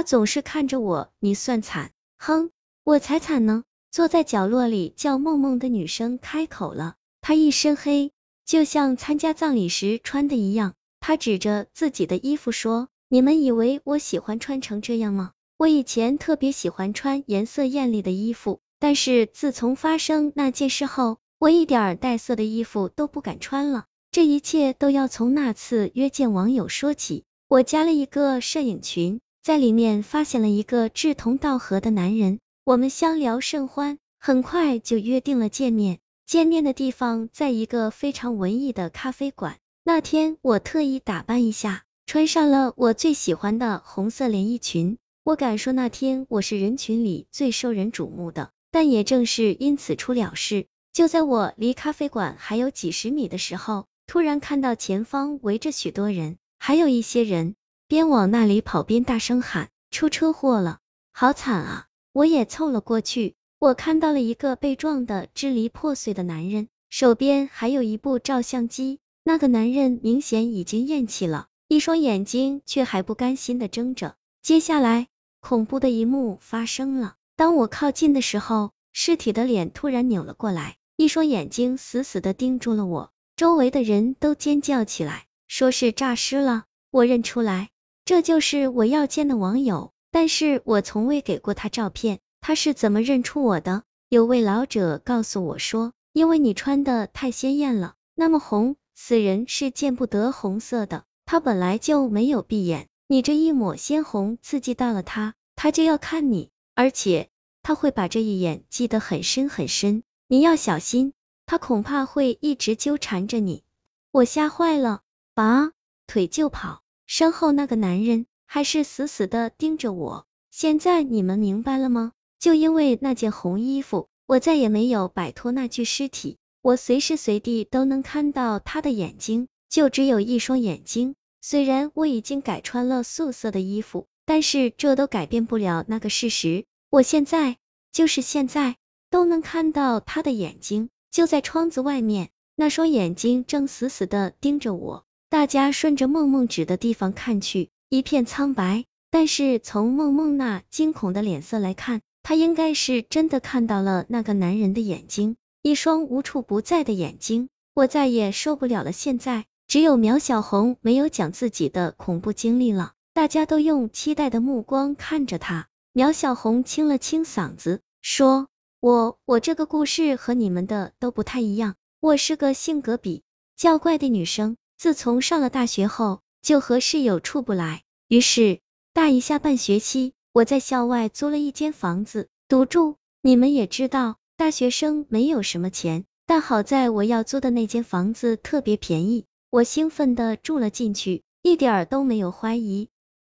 他总是看着我，你算惨。哼，我才惨呢。坐在角落里叫梦梦的女生开口了，她一身黑，就像参加葬礼时穿的一样。她指着自己的衣服说：“你们以为我喜欢穿成这样吗？我以前特别喜欢穿颜色艳丽的衣服，但是自从发生那件事后，我一点带色的衣服都不敢穿了。这一切都要从那次约见网友说起。我加了一个摄影群，在里面发现了一个志同道合的男人。”我们相聊甚欢，很快就约定了见面。见面的地方在一个非常文艺的咖啡馆。那天我特意打扮一下，穿上了我最喜欢的红色连衣裙。我敢说那天我是人群里最受人瞩目的。但也正是因此出了事。就在我离咖啡馆还有几十米的时候，突然看到前方围着许多人，还有一些人边往那里跑边大声喊：“出车祸了，好惨啊！”我也凑了过去，我看到了一个被撞的支离破碎的男人，手边还有一部照相机。那个男人明显已经咽气了，一双眼睛却还不甘心的睁着。接下来，恐怖的一幕发生了。当我靠近的时候，尸体的脸突然扭了过来，一双眼睛死死的盯住了我。周围的人都尖叫起来，说是诈尸了。我认出来，这就是我要见的网友。但是我从未给过他照片，他是怎么认出我的？有位老者告诉我说，因为你穿的太鲜艳了，那么红，死人是见不得红色的，他本来就没有闭眼，你这一抹鲜红刺激到了他，他就要看你，而且他会把这一眼记得很深很深，你要小心，他恐怕会一直纠缠着你。我吓坏了，拔腿就跑，身后那个男人。还是死死的盯着我。现在你们明白了吗？就因为那件红衣服，我再也没有摆脱那具尸体。我随时随地都能看到他的眼睛，就只有一双眼睛。虽然我已经改穿了素色的衣服，但是这都改变不了那个事实。我现在，就是现在，都能看到他的眼睛，就在窗子外面，那双眼睛正死死的盯着我。大家顺着梦梦指的地方看去。一片苍白，但是从梦梦那惊恐的脸色来看，她应该是真的看到了那个男人的眼睛，一双无处不在的眼睛。我再也受不了了。现在只有苗小红没有讲自己的恐怖经历了，大家都用期待的目光看着她。苗小红清了清嗓子，说：“我我这个故事和你们的都不太一样。我是个性格比较怪的女生，自从上了大学后。”就和室友处不来，于是大一下半学期，我在校外租了一间房子独住。你们也知道，大学生没有什么钱，但好在我要租的那间房子特别便宜，我兴奋的住了进去，一点儿都没有怀疑